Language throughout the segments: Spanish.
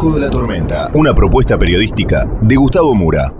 Ojo de la Tormenta, una propuesta periodística de Gustavo Mura.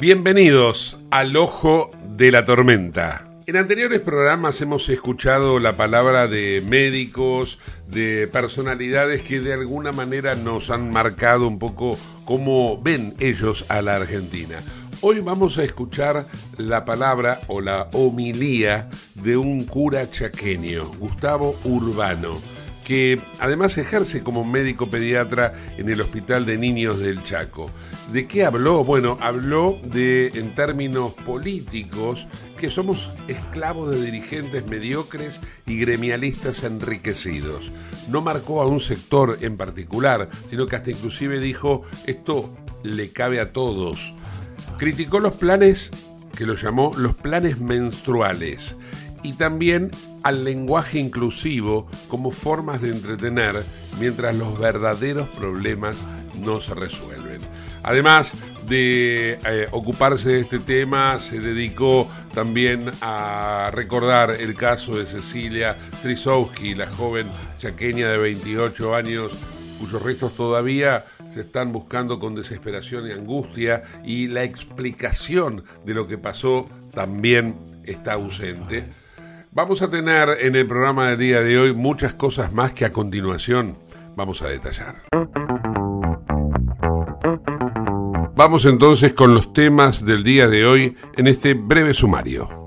Bienvenidos al Ojo de la Tormenta. En anteriores programas hemos escuchado la palabra de médicos, de personalidades que de alguna manera nos han marcado un poco cómo ven ellos a la Argentina. Hoy vamos a escuchar la palabra o la homilía de un cura chaqueño, Gustavo Urbano, que además ejerce como médico pediatra en el Hospital de Niños del Chaco. ¿De qué habló? Bueno, habló de, en términos políticos, que somos esclavos de dirigentes mediocres y gremialistas enriquecidos. No marcó a un sector en particular, sino que hasta inclusive dijo, esto le cabe a todos Criticó los planes que lo llamó los planes menstruales y también al lenguaje inclusivo como formas de entretener mientras los verdaderos problemas no se resuelven. Además de eh, ocuparse de este tema, se dedicó también a recordar el caso de Cecilia Trisowski, la joven chaqueña de 28 años, cuyos restos todavía se están buscando con desesperación y angustia y la explicación de lo que pasó también está ausente. Vamos a tener en el programa del día de hoy muchas cosas más que a continuación vamos a detallar. Vamos entonces con los temas del día de hoy en este breve sumario.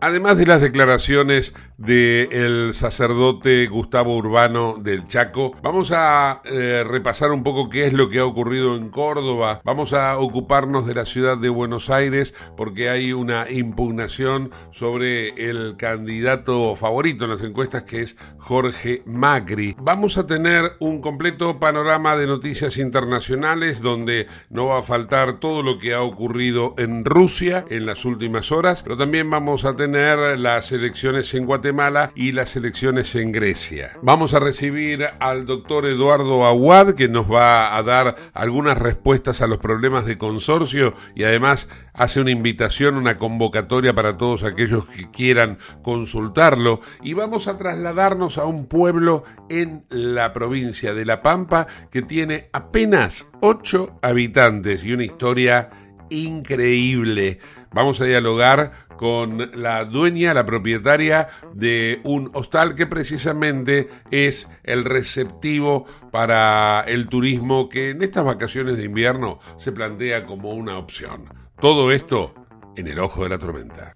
Además de las declaraciones del sacerdote Gustavo Urbano del Chaco, vamos a eh, repasar un poco qué es lo que ha ocurrido en Córdoba. Vamos a ocuparnos de la ciudad de Buenos Aires porque hay una impugnación sobre el candidato favorito en las encuestas que es Jorge Macri. Vamos a tener un completo panorama de noticias internacionales donde no va a faltar todo lo que ha ocurrido en Rusia en las últimas horas, pero también vamos a tener las elecciones en Guatemala y las elecciones en Grecia. Vamos a recibir al doctor Eduardo Aguad que nos va a dar algunas respuestas a los problemas de consorcio y además hace una invitación, una convocatoria para todos aquellos que quieran consultarlo y vamos a trasladarnos a un pueblo en la provincia de La Pampa que tiene apenas 8 habitantes y una historia increíble. Vamos a dialogar con la dueña, la propietaria de un hostal que precisamente es el receptivo para el turismo que en estas vacaciones de invierno se plantea como una opción. Todo esto en el ojo de la tormenta.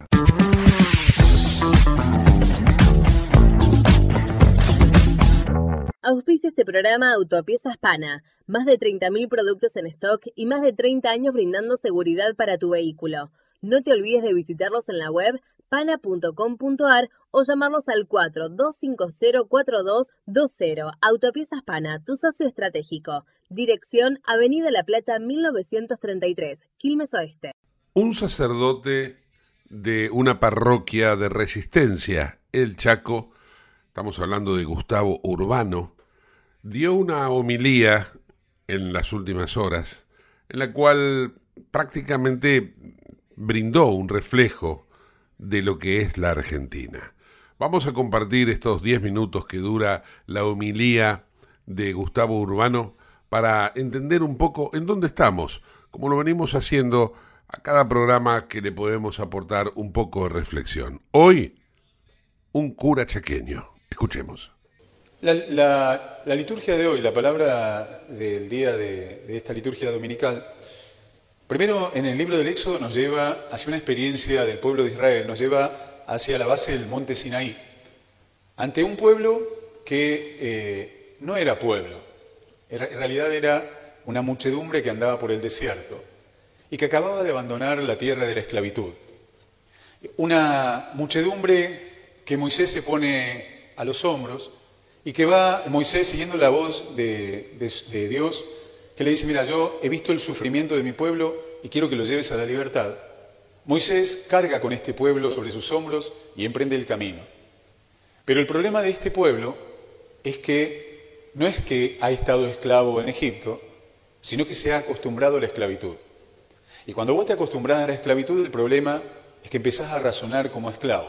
Auspicia este programa Autopiezas Pana. Más de 30.000 productos en stock y más de 30 años brindando seguridad para tu vehículo. No te olvides de visitarlos en la web pana.com.ar o llamarnos al 42504220. Autopiezas Pana, tu socio estratégico. Dirección Avenida La Plata 1933, Quilmes Oeste. Un sacerdote de una parroquia de resistencia, El Chaco, estamos hablando de Gustavo Urbano, dio una homilía en las últimas horas, en la cual prácticamente brindó un reflejo de lo que es la Argentina. Vamos a compartir estos 10 minutos que dura la homilía de Gustavo Urbano para entender un poco en dónde estamos, como lo venimos haciendo a cada programa que le podemos aportar un poco de reflexión. Hoy, un cura chequeño. Escuchemos. La, liturgia de hoy, la palabra del día de esta liturgia dominical, primero en el libro del Éxodo nos lleva hacia una experiencia del pueblo de Israel, nos lleva hacia la base del monte Sinaí, ante un pueblo que eh, no era pueblo, en realidad era una muchedumbre que andaba por el desierto y que acababa de abandonar la tierra de la esclavitud. Una muchedumbre que Moisés se pone a los hombros y que va Moisés siguiendo la voz de, de Dios, que le dice, mira, yo he visto el sufrimiento de mi pueblo y quiero que lo lleves a la libertad. Moisés carga con este pueblo sobre sus hombros y emprende el camino. Pero el problema de este pueblo es que no es que ha estado esclavo en Egipto, sino que se ha acostumbrado a la esclavitud. Y cuando vos te acostumbras a la esclavitud, el problema es que empezás a razonar como esclavo.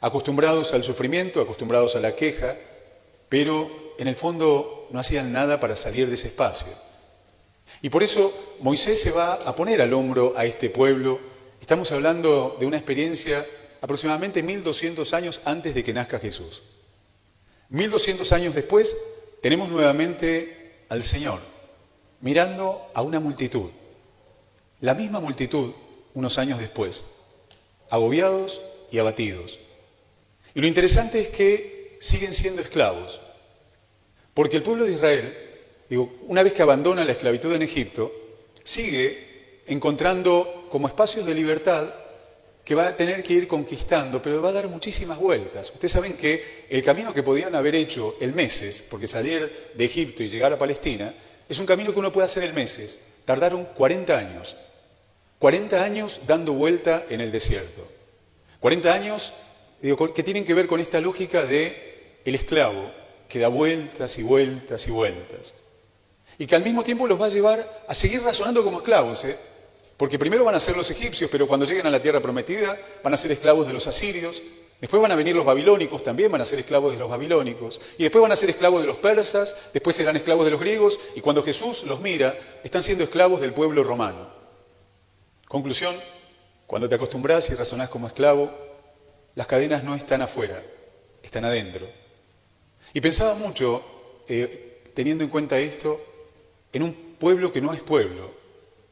Acostumbrados al sufrimiento, acostumbrados a la queja, pero en el fondo no hacían nada para salir de ese espacio. Y por eso Moisés se va a poner al hombro a este pueblo Estamos hablando de una experiencia aproximadamente 1200 años antes de que nazca Jesús. 1200 años después tenemos nuevamente al Señor mirando a una multitud, la misma multitud unos años después, agobiados y abatidos. Y lo interesante es que siguen siendo esclavos, porque el pueblo de Israel, digo, una vez que abandona la esclavitud en Egipto, sigue encontrando como espacios de libertad que va a tener que ir conquistando, pero va a dar muchísimas vueltas. Ustedes saben que el camino que podían haber hecho el meses, porque salir de Egipto y llegar a Palestina, es un camino que uno puede hacer el meses. Tardaron 40 años. 40 años dando vuelta en el desierto. 40 años que tienen que ver con esta lógica de el esclavo que da vueltas y vueltas y vueltas. Y que al mismo tiempo los va a llevar a seguir razonando como esclavos. ¿eh? Porque primero van a ser los egipcios, pero cuando lleguen a la tierra prometida van a ser esclavos de los asirios, después van a venir los babilónicos, también van a ser esclavos de los babilónicos, y después van a ser esclavos de los persas, después serán esclavos de los griegos, y cuando Jesús los mira, están siendo esclavos del pueblo romano. Conclusión, cuando te acostumbras y razonás como esclavo, las cadenas no están afuera, están adentro. Y pensaba mucho, eh, teniendo en cuenta esto, en un pueblo que no es pueblo,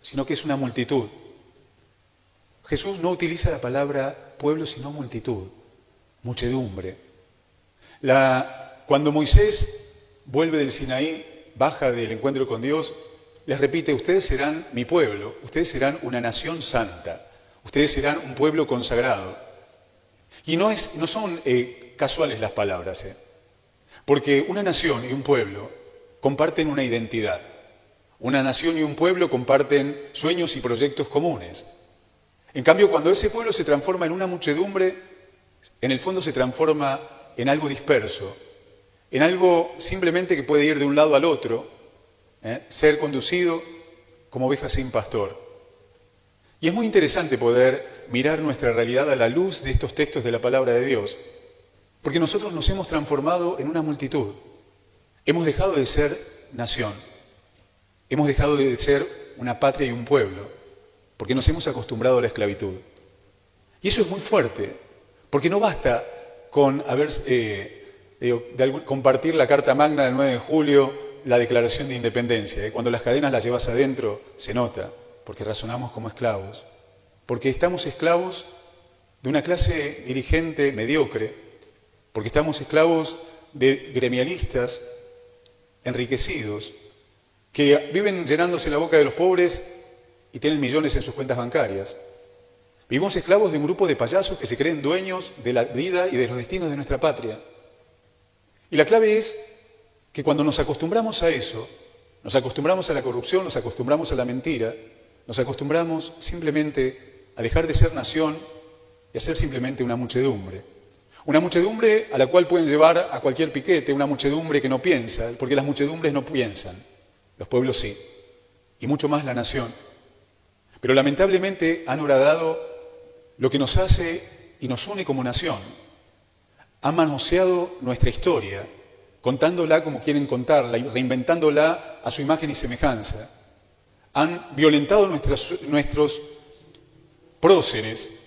sino que es una multitud. Jesús no utiliza la palabra pueblo, sino multitud, muchedumbre. cuando Moisés vuelve del Sinaí, baja del encuentro con Dios, les repite, ustedes serán mi pueblo, ustedes serán una nación santa, ustedes serán un pueblo consagrado. Y no, es, no son eh, casuales las palabras, eh, porque una nación y un pueblo comparten una identidad. Una nación y un pueblo comparten sueños y proyectos comunes. En cambio, cuando ese pueblo se transforma en una muchedumbre, en el fondo se transforma en algo disperso, en algo simplemente que puede ir de un lado al otro, ¿eh? ser conducido como oveja sin pastor. Y es muy interesante poder mirar nuestra realidad a la luz de estos textos de la palabra de Dios, porque nosotros nos hemos transformado en una multitud. Hemos dejado de ser nación Hemos dejado de ser una patria y un pueblo, porque nos hemos acostumbrado a la esclavitud. Y eso es muy fuerte, porque no basta con haber, eh, compartir la Carta Magna del 9 de julio, la Declaración de Independencia. ¿eh? Cuando las cadenas las llevas adentro, se nota, porque razonamos como esclavos, porque estamos esclavos de una clase dirigente mediocre, porque estamos esclavos de gremialistas enriquecidos, que viven llenándose la boca de los pobres y tienen millones en sus cuentas bancarias. Vivimos esclavos de un grupo de payasos que se creen dueños de la vida y de los destinos de nuestra patria. Y la clave es que cuando nos acostumbramos a eso, nos acostumbramos a la corrupción, nos acostumbramos a la mentira, nos acostumbramos simplemente a dejar de ser nación y a ser simplemente una muchedumbre. Una muchedumbre a la cual pueden llevar a cualquier piquete, una muchedumbre que no piensa, porque las muchedumbres no piensan, los pueblos sí, y mucho más la nación. Pero lamentablemente han horadado lo que nos hace y nos une como nación. Han manoseado nuestra historia, contándola como quieren contarla y reinventándola a su imagen y semejanza. Han violentado nuestros, nuestros próceres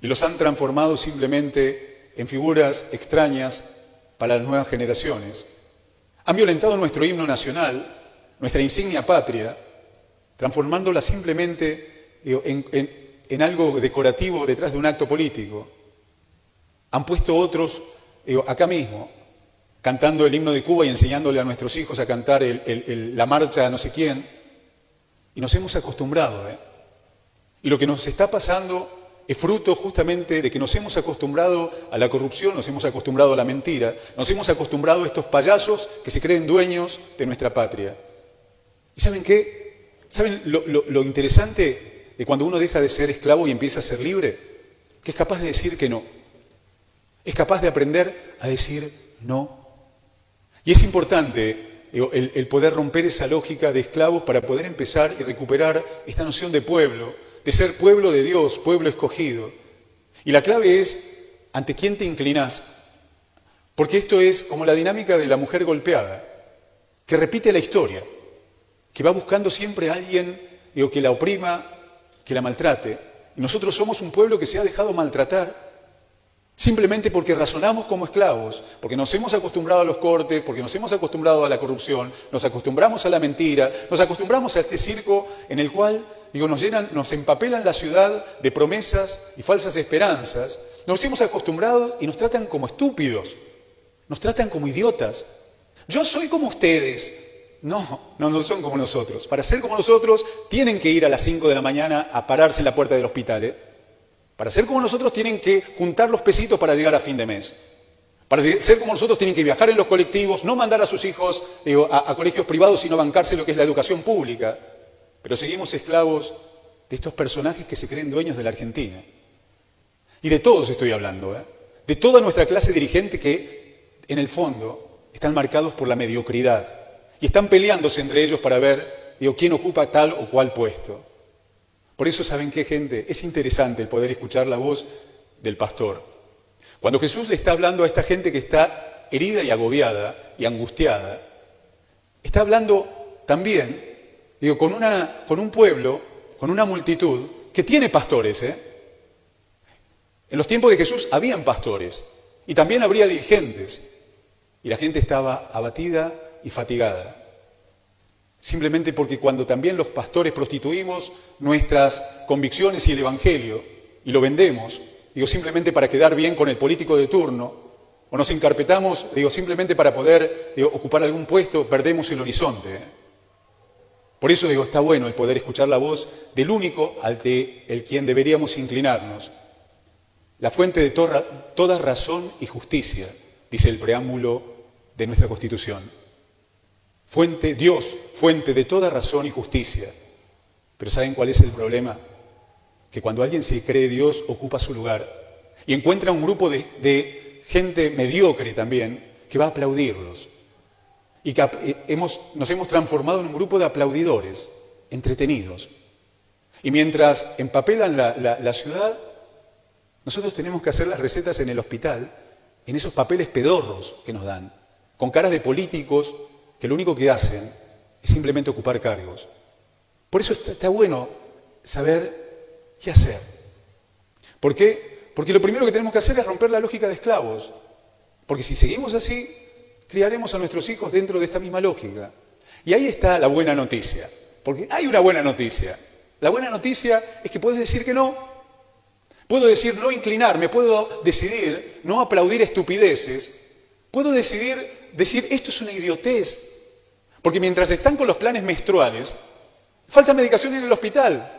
y los han transformado simplemente en figuras extrañas para las nuevas generaciones. Han violentado nuestro himno nacional, nuestra insignia patria, transformándola simplemente en, algo decorativo detrás de un acto político. Han puesto otros acá mismo, cantando el himno de Cuba y enseñándole a nuestros hijos a cantar la marcha a no sé quién. Y nos hemos acostumbrado. ¿eh? Y lo que nos está pasando es fruto justamente de que nos hemos acostumbrado a la corrupción, nos hemos acostumbrado a la mentira, nos hemos acostumbrado a estos payasos que se creen dueños de nuestra patria. ¿Y saben qué? ¿Saben lo, interesante de cuando uno deja de ser esclavo y empieza a ser libre? Que es capaz de decir que no. Es capaz de aprender a decir no y es importante el, poder romper esa lógica de esclavos para poder empezar y recuperar esta noción de pueblo, de ser pueblo de Dios, pueblo escogido. Y la clave es ante quién te inclinas, porque esto es como la dinámica de la mujer golpeada, que repite la historia, que va buscando siempre a alguien que la oprima, que la maltrate. Y nosotros somos un pueblo que se ha dejado maltratar Simplemente porque razonamos como esclavos, porque nos hemos acostumbrado a los cortes, porque nos hemos acostumbrado a la corrupción, nos acostumbramos a la mentira, nos acostumbramos a este circo en el cual, digo, nos llenan, nos empapelan la ciudad de promesas y falsas esperanzas. Nos hemos acostumbrado y nos tratan como estúpidos, nos tratan como idiotas. Yo soy como ustedes. No, no, no son como nosotros. Para ser como nosotros tienen que ir a las 5 de la mañana a pararse en la puerta del hospital. ¿eh? Para ser como nosotros tienen que juntar los pesitos para llegar a fin de mes. Para ser como nosotros tienen que viajar en los colectivos, no mandar a sus hijos a, colegios privados, sino bancarse lo que es la educación pública. Pero seguimos esclavos de estos personajes que se creen dueños de la Argentina. Y de todos estoy hablando, ¿eh? de toda nuestra clase dirigente que en el fondo están marcados por la mediocridad y están peleándose entre ellos para ver quién ocupa tal o cual puesto. Por eso, ¿saben qué, gente? Es interesante el poder escuchar la voz del pastor. Cuando Jesús le está hablando a esta gente que está herida y agobiada y angustiada, está hablando también, digo, con, una, con un pueblo, con una multitud que tiene pastores. ¿eh? En los tiempos de Jesús habían pastores y también habría dirigentes. Y la gente estaba abatida y fatigada simplemente porque cuando también los pastores prostituimos nuestras convicciones y el Evangelio y lo vendemos, digo simplemente para quedar bien con el político de turno, o nos encarpetamos, digo simplemente para poder ocupar algún puesto, perdemos el horizonte. ¿eh? Por eso digo, está bueno el poder escuchar la voz del único al que el quien deberíamos inclinarnos, la fuente de toda, toda razón y justicia, dice el preámbulo de nuestra Constitución. Fuente, Dios, fuente de toda razón y justicia. Pero ¿saben cuál es el problema? Que cuando alguien se cree Dios, ocupa su lugar y encuentra un grupo de, gente mediocre también que va a aplaudirlos. Y eh, nos hemos transformado en un grupo de aplaudidores, entretenidos. Y mientras empapelan la, la ciudad, nosotros tenemos que hacer las recetas en el hospital, en esos papeles pedorros que nos dan, con caras de políticos que lo único que hacen es simplemente ocupar cargos. Por eso está, bueno saber qué hacer. ¿Por qué? Porque lo primero que tenemos que hacer es romper la lógica de esclavos. Porque si seguimos así, criaremos a nuestros hijos dentro de esta misma lógica. Y ahí está la buena noticia. Porque hay una buena noticia. La buena noticia es que puedes decir que no. Puedo decir no inclinarme, puedo decidir no aplaudir estupideces, puedo decidir decir esto es una idiotez, porque mientras están con los planes menstruales, falta medicación en el hospital.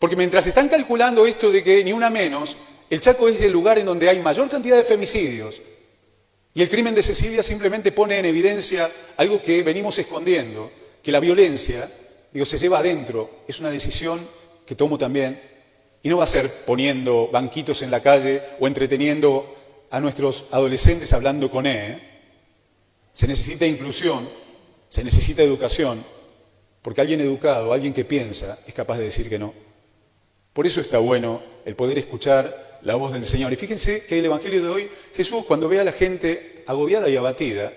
Porque mientras están calculando esto de que ni una menos, el Chaco es el lugar en donde hay mayor cantidad de femicidios. Y el crimen de Cecilia simplemente pone en evidencia algo que venimos escondiendo, que la violencia, digo, se lleva adentro, es una decisión que tomo también, y no va a ser poniendo banquitos en la calle o entreteniendo a nuestros adolescentes hablando con él. ¿eh? Se necesita inclusión, se necesita educación, porque alguien educado, alguien que piensa, es capaz de decir que no. Por eso está bueno el poder escuchar la voz del Señor. Y fíjense que el Evangelio de hoy, Jesús cuando ve a la gente agobiada y abatida,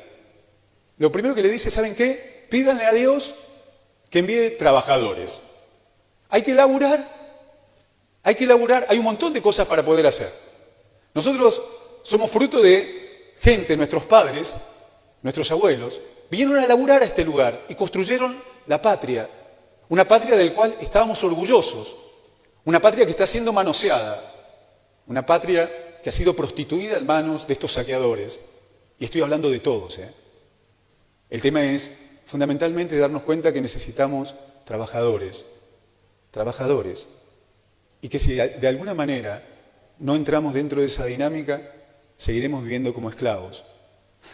lo primero que le dice, ¿saben qué? Pídanle a Dios que envíe trabajadores. Hay que laburar, hay que laburar, hay un montón de cosas para poder hacer. Nosotros somos fruto de gente, nuestros padres, nuestros abuelos, vinieron a laburar a este lugar y construyeron la patria, una patria del cual estábamos orgullosos, una patria que está siendo manoseada, una patria que ha sido prostituida en manos de estos saqueadores. Y estoy hablando de todos. ¿eh? El tema es fundamentalmente darnos cuenta que necesitamos trabajadores, trabajadores, y que si de alguna manera no entramos dentro de esa dinámica, seguiremos viviendo como esclavos.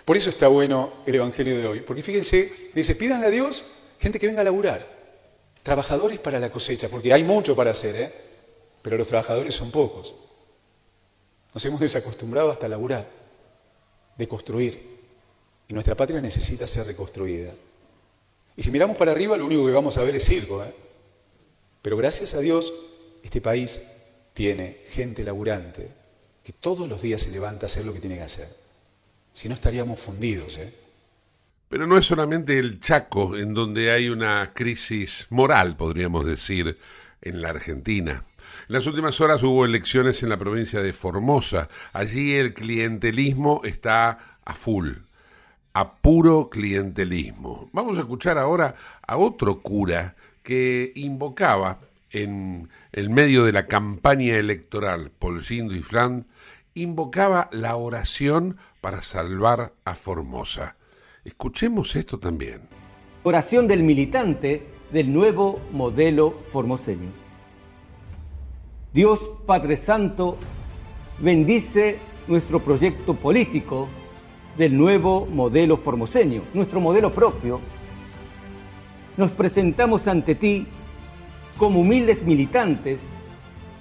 Por eso está bueno el Evangelio de hoy, porque fíjense, dice, pídanle a Dios gente que venga a laburar, trabajadores para la cosecha, porque hay mucho para hacer, ¿eh? pero los trabajadores son pocos. Nos hemos desacostumbrado hasta laburar, de construir, y nuestra patria necesita ser reconstruida. Y si miramos para arriba, lo único que vamos a ver es circo, ¿eh? pero gracias a Dios, este país tiene gente laburante que todos los días se levanta a hacer lo que tiene que hacer. Si no estaríamos fundidos, ¿eh? Pero no es solamente el Chaco en donde hay una crisis moral, podríamos decir, en la Argentina. En las últimas horas hubo elecciones en la provincia de Formosa. Allí el clientelismo está a full, a puro clientelismo. Vamos a escuchar ahora a otro cura que invocaba en el medio de la campaña electoral, Polsindo y Flan, invocaba la oración para salvar a Formosa. Escuchemos esto también. Oración del militante del nuevo modelo formoseño. Dios Padre Santo bendice nuestro proyecto político del nuevo modelo formoseño, nuestro modelo propio. Nos presentamos ante ti como humildes militantes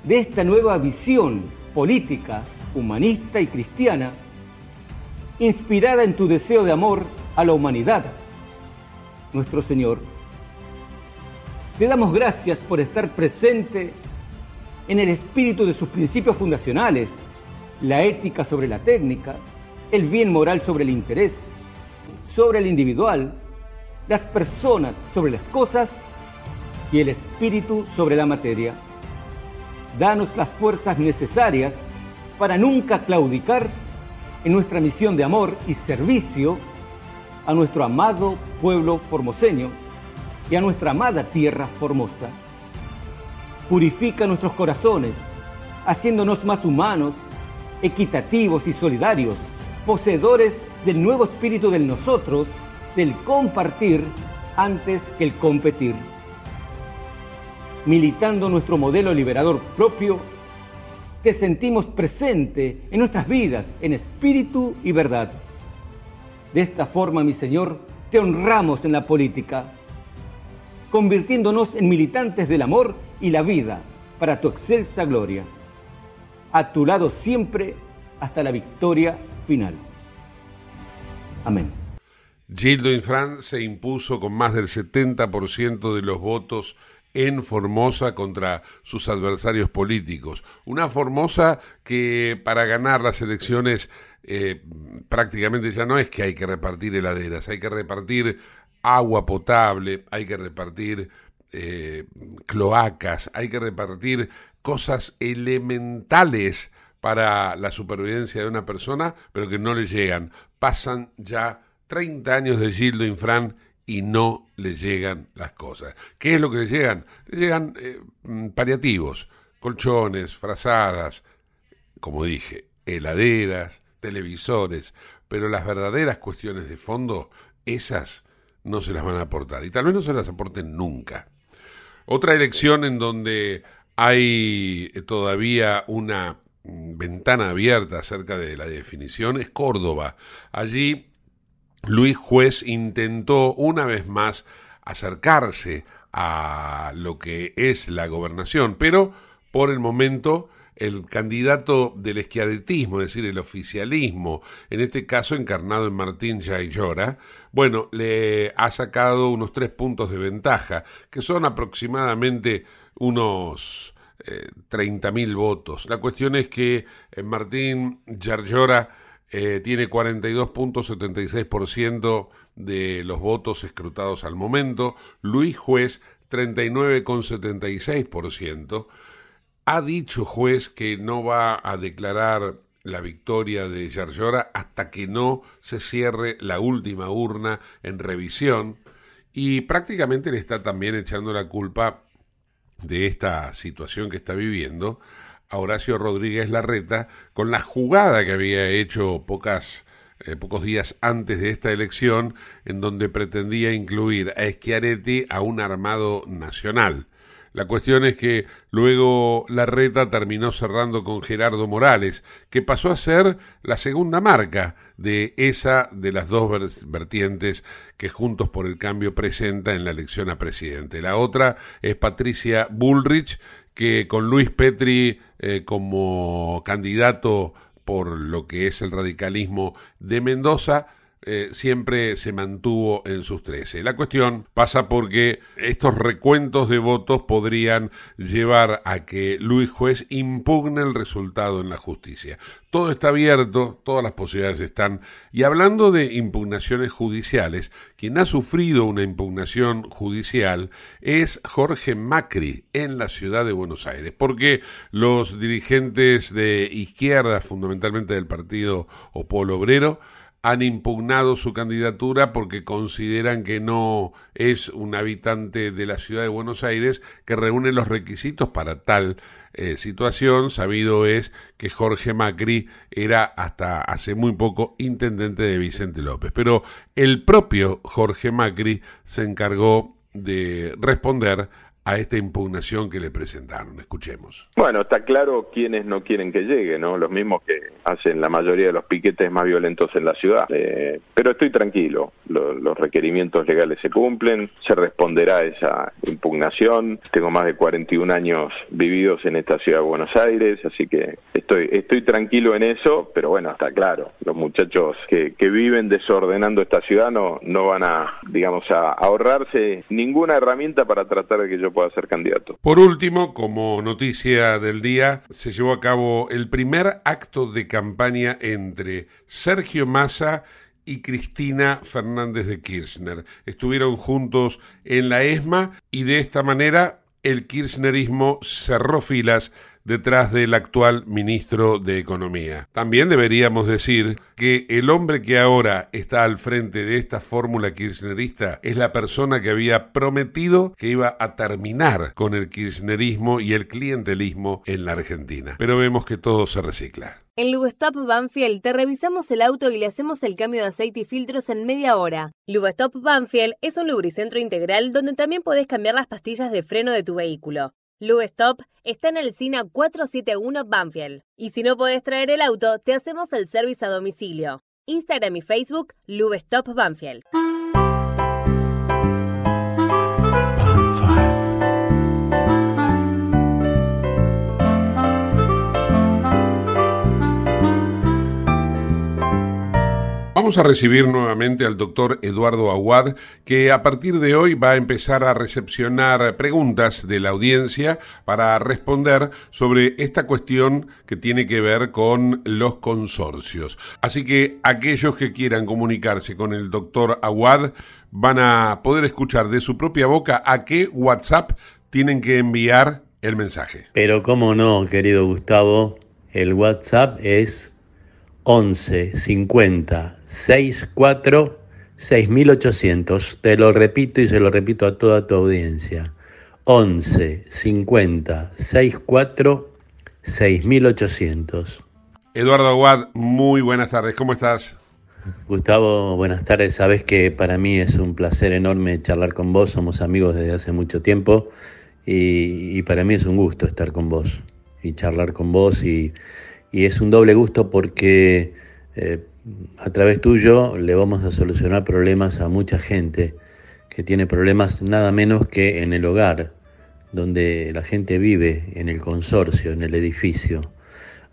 de esta nueva visión política, humanista y cristiana, inspirada en tu deseo de amor a la humanidad, nuestro Señor. Te damos gracias por estar presente en el espíritu de sus principios fundacionales, la ética sobre la técnica, el bien moral sobre el interés, sobre el individual, las personas sobre las cosas y el espíritu sobre la materia. Danos las fuerzas necesarias para nunca claudicar en nuestra misión de amor y servicio a nuestro amado pueblo formoseño y a nuestra amada tierra formosa. Purifica nuestros corazones, haciéndonos más humanos, equitativos y solidarios, poseedores del nuevo espíritu del nosotros, del compartir antes que el competir. Militando nuestro modelo liberador propio, te sentimos presente en nuestras vidas en espíritu y verdad de esta forma, mi Señor, te honramos en la política, convirtiéndonos en militantes del amor y la vida para tu excelsa gloria. A tu lado siempre hasta la victoria final. Amén. Gildo Infran se impuso con más del 70% de los votos en Formosa contra sus adversarios políticos. Una Formosa que para ganar las elecciones eh, prácticamente ya no es que hay que repartir heladeras, hay que repartir agua potable, hay que repartir eh, cloacas, hay que repartir cosas elementales para la supervivencia de una persona, pero que no le llegan. Pasan ya 30 años de Gildo Infran y no le llegan las cosas. ¿Qué es lo que le llegan? Le llegan eh, mm, paliativos, colchones, frazadas, como dije, heladeras, televisores, pero las verdaderas cuestiones de fondo, esas no se las van a aportar y tal vez no se las aporten nunca. Otra elección en donde hay todavía una ventana abierta acerca de la definición, es Córdoba. Allí Luis Juez intentó una vez más acercarse a lo que es la gobernación, pero por el momento el candidato del esquiadetismo, es decir, el oficialismo, en este caso encarnado en Martín Yayora, bueno, le ha sacado unos tres puntos de ventaja, que son aproximadamente unos eh, 30.000 votos. La cuestión es que eh, Martín Yayora eh, tiene 42.76% de los votos escrutados al momento, Luis Juez 39,76%. Ha dicho juez que no va a declarar la victoria de Yarlora hasta que no se cierre la última urna en revisión y prácticamente le está también echando la culpa de esta situación que está viviendo a Horacio Rodríguez Larreta con la jugada que había hecho pocas, eh, pocos días antes de esta elección en donde pretendía incluir a Schiaretti a un armado nacional. La cuestión es que luego la reta terminó cerrando con Gerardo Morales, que pasó a ser la segunda marca de esa de las dos vertientes que Juntos por el Cambio presenta en la elección a presidente. La otra es Patricia Bullrich, que con Luis Petri eh, como candidato por lo que es el radicalismo de Mendoza, eh, siempre se mantuvo en sus 13. La cuestión pasa porque estos recuentos de votos podrían llevar a que Luis Juez impugne el resultado en la justicia. Todo está abierto, todas las posibilidades están. Y hablando de impugnaciones judiciales, quien ha sufrido una impugnación judicial es Jorge Macri en la ciudad de Buenos Aires, porque los dirigentes de izquierda, fundamentalmente del partido o Polo Obrero, han impugnado su candidatura porque consideran que no es un habitante de la ciudad de Buenos Aires que reúne los requisitos para tal eh, situación. Sabido es que Jorge Macri era hasta hace muy poco intendente de Vicente López, pero el propio Jorge Macri se encargó de responder a esta impugnación que le presentaron. Escuchemos. Bueno, está claro quiénes no quieren que llegue, ¿no? Los mismos que hacen la mayoría de los piquetes más violentos en la ciudad. Eh, pero estoy tranquilo, los requerimientos legales se cumplen, se responderá a esa impugnación. Tengo más de 41 años vividos en esta ciudad de Buenos Aires, así que estoy, estoy tranquilo en eso, pero bueno, está claro, los muchachos que, que viven desordenando esta ciudad no, no van a, digamos, a ahorrarse ninguna herramienta para tratar de que yo pueda ser candidato. Por último, como noticia del día, se llevó a cabo el primer acto de campaña entre Sergio Massa y Cristina Fernández de Kirchner. Estuvieron juntos en la ESMA y de esta manera el kirchnerismo cerró filas detrás del actual ministro de Economía. También deberíamos decir que el hombre que ahora está al frente de esta fórmula kirchnerista es la persona que había prometido que iba a terminar con el kirchnerismo y el clientelismo en la Argentina. Pero vemos que todo se recicla. En Lubestop Banfield te revisamos el auto y le hacemos el cambio de aceite y filtros en media hora. Lubestop Banfield es un lubricentro integral donde también podés cambiar las pastillas de freno de tu vehículo. Lube Stop está en el SINA 471 Banfield. Y si no podés traer el auto, te hacemos el servicio a domicilio. Instagram y Facebook, Lube Stop Banfield. Vamos a recibir nuevamente al doctor Eduardo Aguad, que a partir de hoy va a empezar a recepcionar preguntas de la audiencia para responder sobre esta cuestión que tiene que ver con los consorcios. Así que aquellos que quieran comunicarse con el doctor Aguad van a poder escuchar de su propia boca a qué WhatsApp tienen que enviar el mensaje. Pero cómo no, querido Gustavo, el WhatsApp es 11 50 64 6800. Te lo repito y se lo repito a toda tu audiencia. 11 50 64 6800. Eduardo Aguad, muy buenas tardes, ¿cómo estás? Gustavo, buenas tardes. Sabes que para mí es un placer enorme charlar con vos, somos amigos desde hace mucho tiempo y, para mí es un gusto estar con vos y charlar con vos y, es un doble gusto porque eh, a través tuyo le vamos a solucionar problemas a mucha gente que tiene problemas nada menos que en el hogar, donde la gente vive, en el consorcio, en el edificio.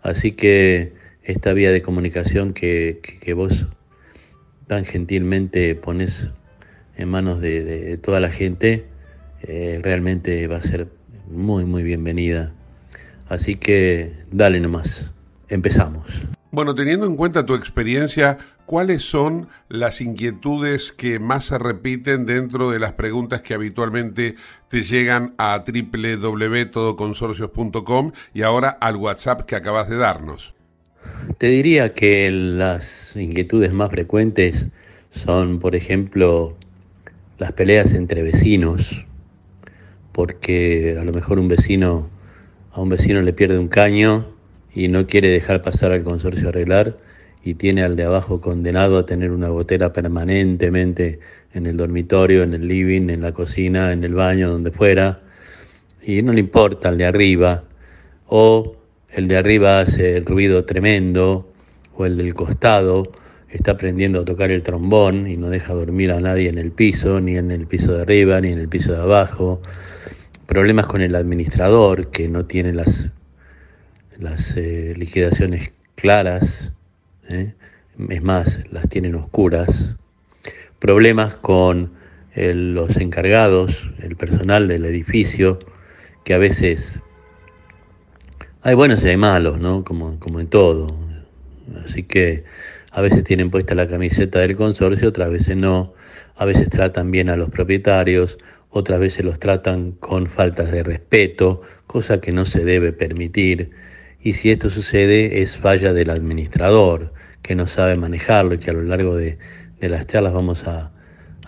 Así que esta vía de comunicación que, vos tan gentilmente pones en manos de, toda la gente, eh, realmente va a ser muy, muy bienvenida. Así que dale nomás, empezamos. Bueno, teniendo en cuenta tu experiencia, ¿cuáles son las inquietudes que más se repiten dentro de las preguntas que habitualmente te llegan a www.todoconsorcios.com y ahora al WhatsApp que acabas de darnos? Te diría que las inquietudes más frecuentes son, por ejemplo, las peleas entre vecinos, porque a lo mejor un vecino a un vecino le pierde un caño y no quiere dejar pasar al consorcio a arreglar y tiene al de abajo condenado a tener una gotera permanentemente en el dormitorio, en el living, en la cocina, en el baño, donde fuera, y no le importa al de arriba, o el de arriba hace ruido tremendo, o el del costado está aprendiendo a tocar el trombón y no deja dormir a nadie en el piso, ni en el piso de arriba, ni en el piso de abajo. Problemas con el administrador que no tiene las las eh, liquidaciones claras, ¿eh? es más, las tienen oscuras, problemas con los encargados, el personal del edificio, que a veces hay buenos y hay malos, ¿no? Como, como en todo. Así que a veces tienen puesta la camiseta del consorcio, otras veces no. A veces tratan bien a los propietarios, otras veces los tratan con faltas de respeto, cosa que no se debe permitir y si esto sucede es falla del administrador que no sabe manejarlo y que a lo largo de, las charlas vamos a,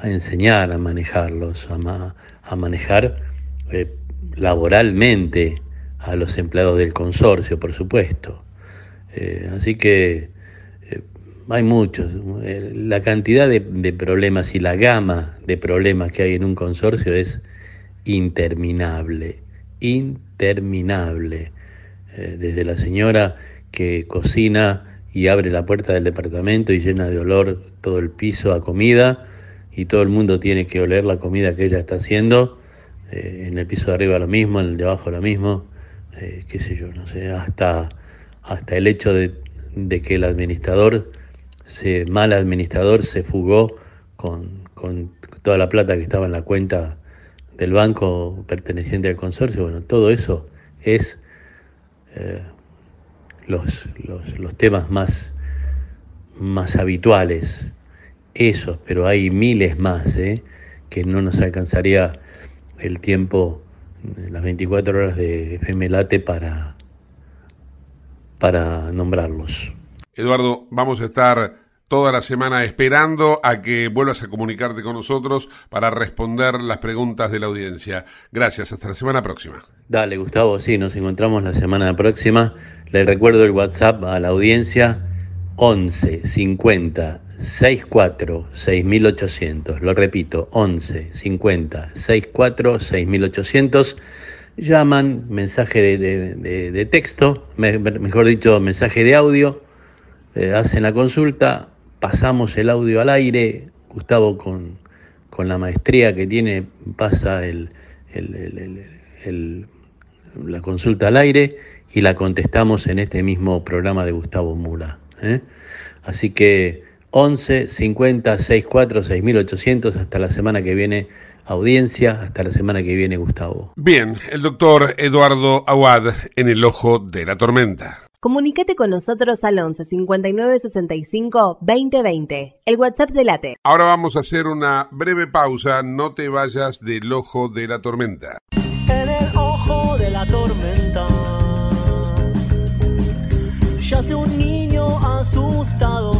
enseñar a manejarlos, a, manejar eh, laboralmente a los empleados del consorcio, por supuesto. Eh, así que eh, hay muchos. la cantidad de, de problemas y la gama de problemas que hay en un consorcio es interminable, interminable. Eh, desde la señora que cocina y abre la puerta del departamento y llena de olor todo el piso a comida y todo el mundo tiene que oler la comida que ella está haciendo, eh, en el piso de arriba lo mismo, en el de abajo lo mismo, eh, qué sé yo, no sé, hasta, hasta el hecho de, que el administrador, se, mal administrador, se fugó con, con toda la plata que estaba en la cuenta del banco perteneciente al consorcio, bueno, todo eso es eh, los, los, temas más, más habituales, esos, pero hay miles más, ¿eh? que no nos alcanzaría el tiempo, las 24 horas de FM Late para, para nombrarlos. Eduardo, vamos a estar toda la semana esperando a que vuelvas a comunicarte con nosotros para responder las preguntas de la audiencia. Gracias, hasta la semana próxima. Dale, Gustavo, sí, nos encontramos la semana próxima. Le recuerdo el WhatsApp a la audiencia 11 50 64 6800. Lo repito, 11 50 64 6800. Llaman, mensaje de, texto, mejor dicho, mensaje de audio, eh, hacen la consulta, pasamos el audio al aire, Gustavo con, la maestría que tiene pasa el, la consulta al aire y la contestamos en este mismo programa de Gustavo Mula. ¿eh? Así que 11 50 64 6800 hasta la semana que viene audiencia, hasta la semana que viene Gustavo. Bien, el doctor Eduardo Aguad en el ojo de la tormenta. Comunicate con nosotros al 11 59 65 20 20, el WhatsApp de Late. Ahora vamos a hacer una breve pausa, no te vayas del ojo de la tormenta. En el ojo de la tormenta yace un niño asustado.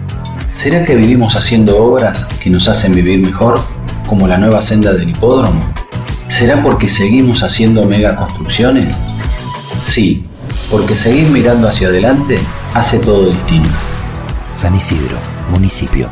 ¿Será que vivimos haciendo obras que nos hacen vivir mejor, como la nueva senda del hipódromo? ¿Será porque seguimos haciendo megaconstrucciones? Sí, porque seguir mirando hacia adelante hace todo distinto. San Isidro, municipio.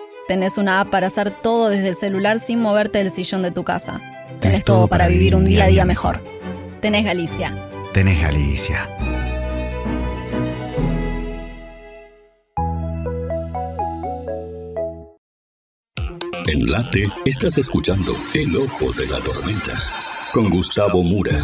Tenés una app para hacer todo desde el celular sin moverte del sillón de tu casa. Tenés, todo para vivir un día a día mejor. Tenés Galicia. Tenés Galicia. En Late estás escuchando El Ojo de la Tormenta con Gustavo Mura.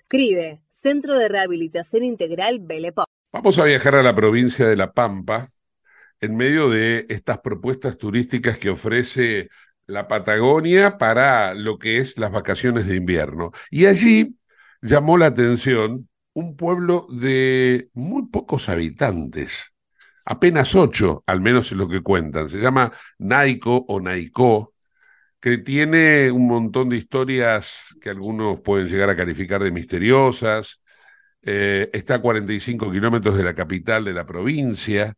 CRIBE, Centro de Rehabilitación Integral Belepop. Vamos a viajar a la provincia de La Pampa en medio de estas propuestas turísticas que ofrece la Patagonia para lo que es las vacaciones de invierno. Y allí llamó la atención un pueblo de muy pocos habitantes, apenas ocho, al menos es lo que cuentan. Se llama Naico o Naicó, que tiene un montón de historias que algunos pueden llegar a calificar de misteriosas. Eh, está a 45 kilómetros de la capital de la provincia.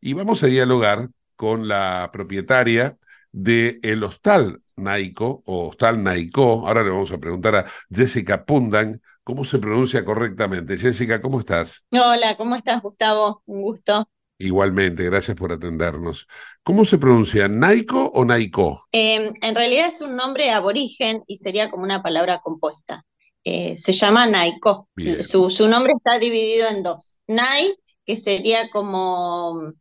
Y vamos a dialogar con la propietaria del el Hostal Naico o Hostal Naicó. Ahora le vamos a preguntar a Jessica Pundan cómo se pronuncia correctamente. Jessica, ¿cómo estás? Hola, ¿cómo estás, Gustavo? Un gusto. Igualmente, gracias por atendernos. ¿Cómo se pronuncia? ¿Naico o Naicó? Eh, en realidad es un nombre aborigen y sería como una palabra compuesta. Eh, se llama Naiko. Su, su, nombre está dividido en dos. Nai, que sería como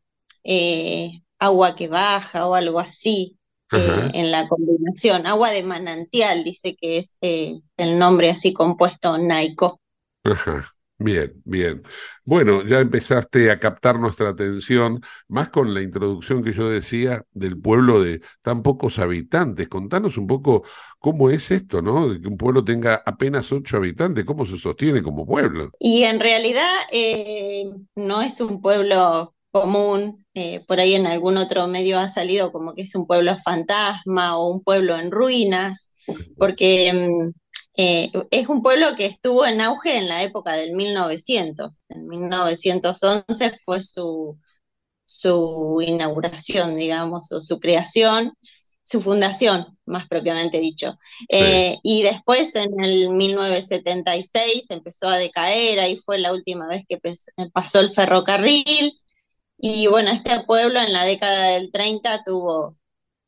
eh, agua que baja o algo así eh, en la combinación. Agua de manantial, dice que es el nombre así compuesto Naiko. Ajá. Bien, bien. Bueno, ya empezaste a captar nuestra atención, más con la introducción que yo decía del pueblo de tan pocos habitantes. Contanos un poco cómo es esto, ¿no? De que un pueblo tenga apenas ocho habitantes, cómo se sostiene como pueblo. Y en realidad eh, no es un pueblo común, eh, por ahí en algún otro medio ha salido como que es un pueblo fantasma o un pueblo en ruinas, porque... Eh, es un pueblo que estuvo en auge en la época del 1900. En 1911 fue su, su inauguración, digamos, o su creación, su fundación, más propiamente dicho. Eh, y después, en el 1976, empezó a decaer, ahí fue la última vez que pasó el ferrocarril. Y bueno, este pueblo en la década del 30 tuvo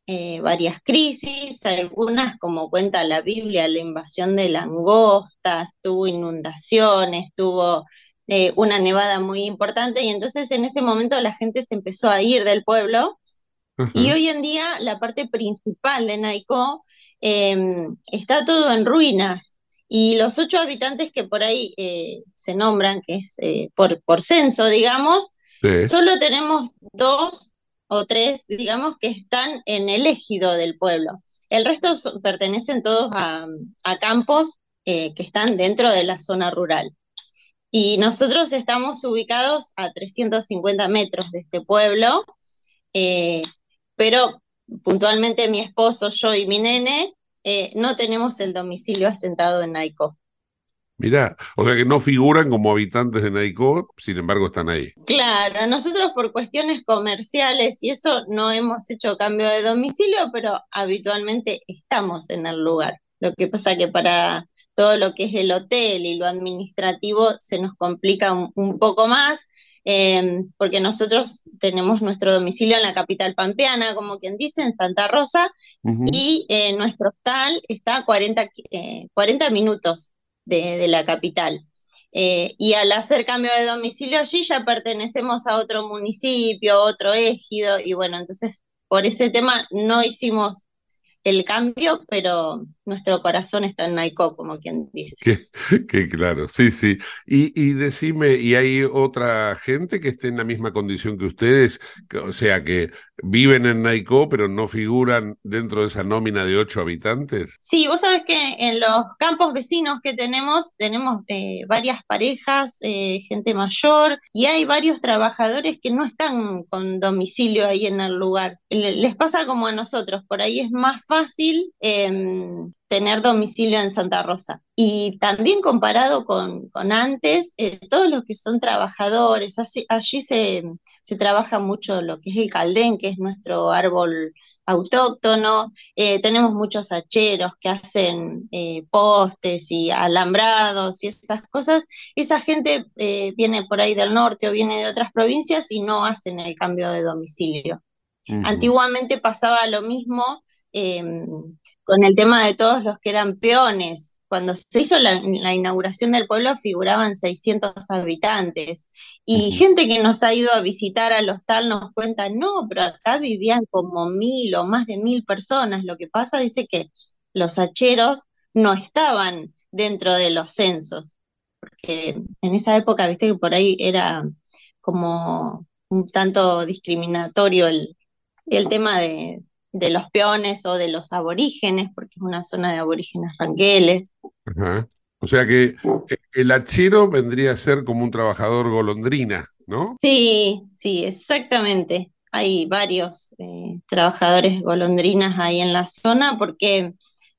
eh, varias crisis, algunas, como cuenta la Biblia, la invasión de langostas, tuvo inundaciones, tuvo eh, una nevada muy importante y entonces en ese momento la gente se empezó a ir del pueblo y hoy en día la parte principal de Naiko em, está todo en ruinas y los ocho habitantes que por ahí eh, se nombran, que es por, por censo, digamos, solo tenemos dos o tres, digamos, que están en el ejido del pueblo. El resto pertenecen todos a, campos eh, que están dentro de la zona rural. Y nosotros estamos ubicados a 350 metros de este pueblo, eh, pero puntualmente mi esposo, yo y mi nene eh, no tenemos el domicilio asentado en Naico. Mirá, o sea que no figuran como habitantes de Naicó, sin embargo están ahí. Claro, nosotros por cuestiones comerciales y eso no hemos hecho cambio de domicilio, pero habitualmente estamos en el lugar. Lo que pasa que para todo lo que es el hotel y lo administrativo se nos complica un, poco más, em, porque nosotros tenemos nuestro domicilio en la capital pampeana, como quien dice, en Santa Rosa, y eh, nuestro hostal está a 40, 40 minutos de, la capital. Eh, y al hacer cambio de domicilio allí ya pertenecemos a otro municipio, otro ejido, y bueno, entonces por ese tema no hicimos el cambio, pero nuestro corazón está en Naiko, como quien dice. Que, claro, sí, sí. Y, y, decime, ¿y hay otra gente que esté en la misma condición que ustedes? o sea, que viven en Naiko, pero no figuran dentro de esa nómina de ocho habitantes. Sí, vos sabés que en los campos vecinos que tenemos, tenemos eh, varias parejas, eh, gente mayor, y hay varios trabajadores que no están con domicilio ahí en el lugar. Les pasa como a nosotros, por ahí es más fácil em, tener domicilio en Santa Rosa. Y también comparado con, con antes, eh, todos los que son trabajadores, allí se, se, trabaja mucho lo que es el caldén, que es nuestro árbol autóctono, eh, tenemos muchos hacheros que hacen eh, postes y alambrados y esas cosas. Esa gente eh, viene por ahí del norte o viene de otras provincias y no hacen el cambio de domicilio. Antiguamente pasaba lo mismo em, con el tema de todos los que eran peones, cuando se hizo la, inauguración del pueblo figuraban 600 habitantes. Y gente que nos ha ido a visitar al hostal nos cuenta, no, pero acá vivían como mil o más de mil personas. Lo que pasa dice que los hacheros no estaban dentro de los censos, porque en esa época, viste que por ahí era como un tanto discriminatorio el, el tema de, de los peones o de los aborígenes, porque es una zona de aborígenes ranqueles. O sea que eh, el hachero vendría a ser como un trabajador golondrina, ¿no? Sí, sí, exactamente. Hay varios eh, trabajadores golondrinas ahí en la zona porque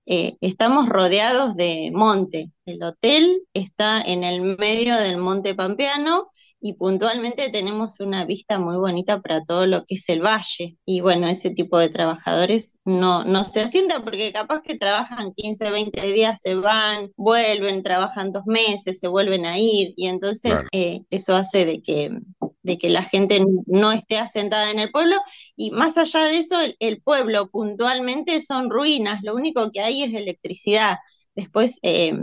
eh, estamos rodeados de monte. El hotel está en el medio del monte Pampeano y puntualmente tenemos una vista muy bonita para todo lo que es el valle. Y bueno, ese tipo de trabajadores no, no se asienta porque capaz que trabajan 15, 20 días, se van, vuelven, trabajan dos meses, se vuelven a ir y entonces eh, eso hace de que, de que la gente no esté asentada en el pueblo y más allá de eso, el, pueblo puntualmente son ruinas, lo único que hay es electricidad. Después eh,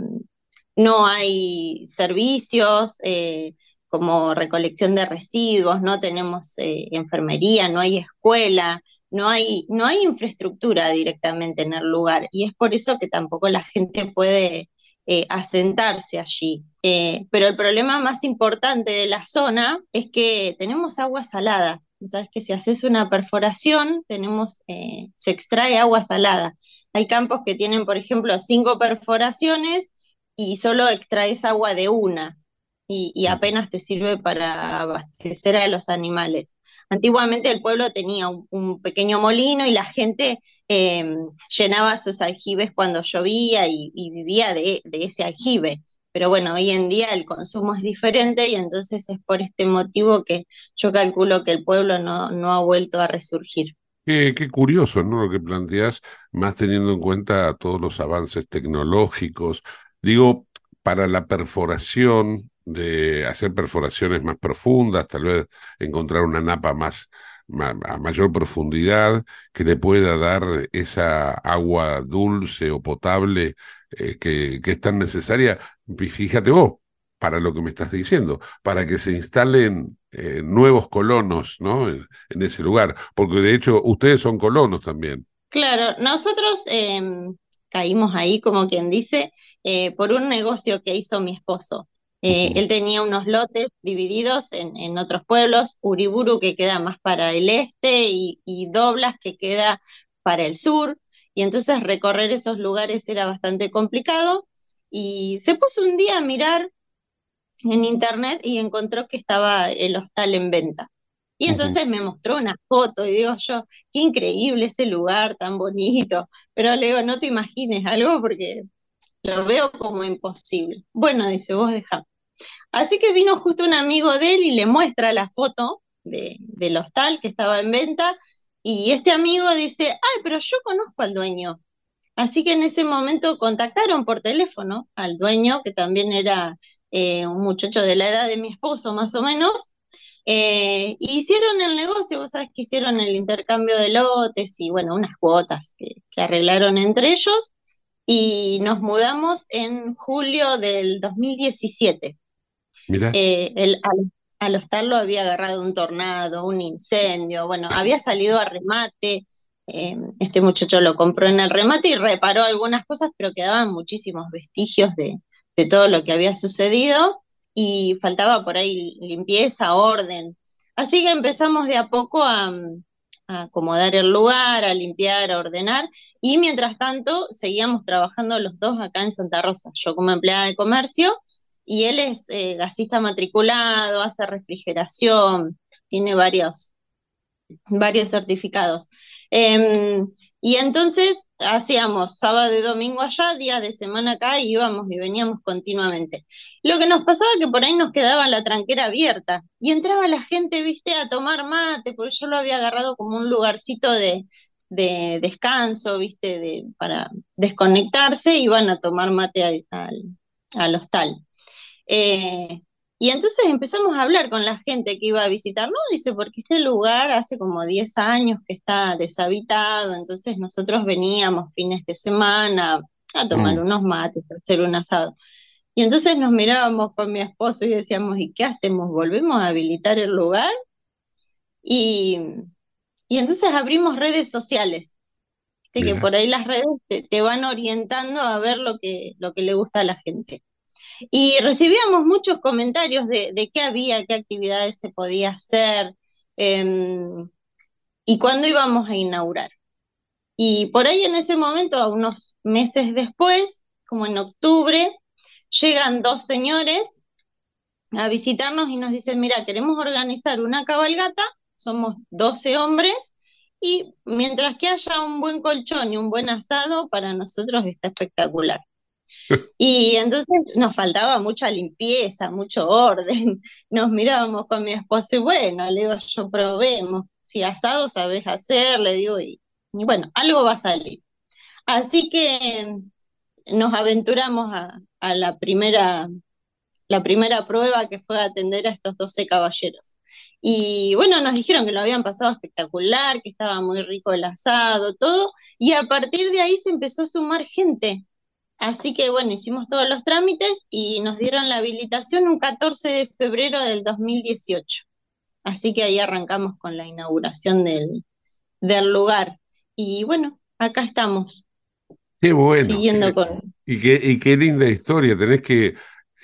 no hay servicios, eh, como recolección de residuos, no tenemos eh, enfermería, no hay escuela, no hay, no hay infraestructura directamente en el lugar y es por eso que tampoco la gente puede eh, asentarse allí. Eh, pero el problema más importante de la zona es que tenemos agua salada. Sabes que si haces una perforación, tenemos, se extrae agua salada. Hay campos que tienen, por ejemplo, cinco perforaciones y solo extraes agua de una y, apenas te sirve para abastecer a los animales. Antiguamente el pueblo tenía un, pequeño molino y la gente em, llenaba sus aljibes cuando llovía y, vivía de, ese aljibe. Pero bueno, hoy en día el consumo es diferente y entonces es por este motivo que yo calculo que el pueblo no, no ha vuelto a resurgir. Qué, qué, curioso, ¿no? Lo que planteas, más teniendo en cuenta todos los avances tecnológicos. Digo, para la perforación, de hacer perforaciones más profundas, tal vez encontrar una napa más, a mayor profundidad que le pueda dar esa agua dulce o potable eh, que, que, es tan necesaria. Fíjate vos, para lo que me estás diciendo, para que se instalen eh, nuevos colonos ¿no? En, ese lugar, porque de hecho ustedes son colonos también. Claro, nosotros em, caímos ahí, como quien dice, eh, por un negocio que hizo mi esposo. Eh, él tenía unos lotes divididos en, otros pueblos, Uriburu que queda más para el este y, Doblas que queda para el sur, y entonces recorrer esos lugares era bastante complicado, y se puso un día a mirar en internet y encontró que estaba el hostal en venta. Y entonces me mostró una foto y digo yo, qué increíble ese lugar tan bonito, pero le digo, no te imagines algo porque lo veo como imposible. Bueno, dice, vos dejá. Así que vino justo un amigo de él y le muestra la foto de, del hostal que estaba en venta y este amigo dice, ay, pero yo conozco al dueño. Así que en ese momento contactaron por teléfono al dueño, que también era eh, un muchacho de la edad de mi esposo más o menos, eh, hicieron el negocio, vos sabés que hicieron el intercambio de lotes y bueno, unas cuotas que, que arreglaron entre ellos y nos mudamos en julio del 2017. Eh, al, hostal lo había agarrado un tornado, un incendio, bueno, había salido a remate, em, este muchacho lo compró en el remate y reparó algunas cosas, pero quedaban muchísimos vestigios de, todo lo que había sucedido y faltaba por ahí limpieza, orden. Así que empezamos de a poco a, a acomodar el lugar, a limpiar, a ordenar, y mientras tanto seguíamos trabajando los dos acá en Santa Rosa, yo como empleada de comercio y él es eh, gasista matriculado, hace refrigeración, tiene varios, varios certificados. Em, y entonces hacíamos sábado y domingo allá, días de semana acá, y íbamos y veníamos continuamente. Lo que nos pasaba que por ahí nos quedaba la tranquera abierta y entraba la gente, viste, a tomar mate, porque yo lo había agarrado como un lugarcito de, de descanso, ¿viste? De, para desconectarse, iban a tomar mate al, al, hostal. Eh, y entonces empezamos a hablar con la gente que iba a visitarnos, dice, porque este lugar hace como 10 años que está deshabitado, entonces nosotros veníamos fines de semana a tomar unos mates, a hacer un asado. Y entonces nos mirábamos con mi esposo y decíamos, ¿y qué hacemos? ¿Volvemos a habilitar el lugar? Y, y entonces abrimos redes sociales. que por ahí las redes te, van orientando a ver lo que, lo que le gusta a la gente. Y recibíamos muchos comentarios de, de qué había, qué actividades se podía hacer em, y cuándo íbamos a inaugurar. Y por ahí en ese momento, a unos meses después, como en octubre, llegan dos señores a visitarnos y nos dicen, mira, queremos organizar una cabalgata, somos 12 hombres, y mientras que haya un buen colchón y un buen asado, para nosotros está espectacular. Y entonces nos faltaba mucha limpieza, mucho orden. Nos mirábamos con mi esposo y bueno, le digo, yo probemos. Si asado sabes hacer, le digo, y, bueno, algo va a salir. Así que nos aventuramos a, a la primera la primera prueba que fue atender a estos 12 caballeros. Y bueno, nos dijeron que lo habían pasado espectacular, que estaba muy rico el asado, todo, y a partir de ahí se empezó a sumar gente. Así que bueno, hicimos todos los trámites y nos dieron la habilitación un 14 de febrero del 2018. Así que ahí arrancamos con la inauguración del, del lugar. Y bueno, acá estamos. Qué bueno. Siguiendo con... Y qué, y qué linda historia. Tenés que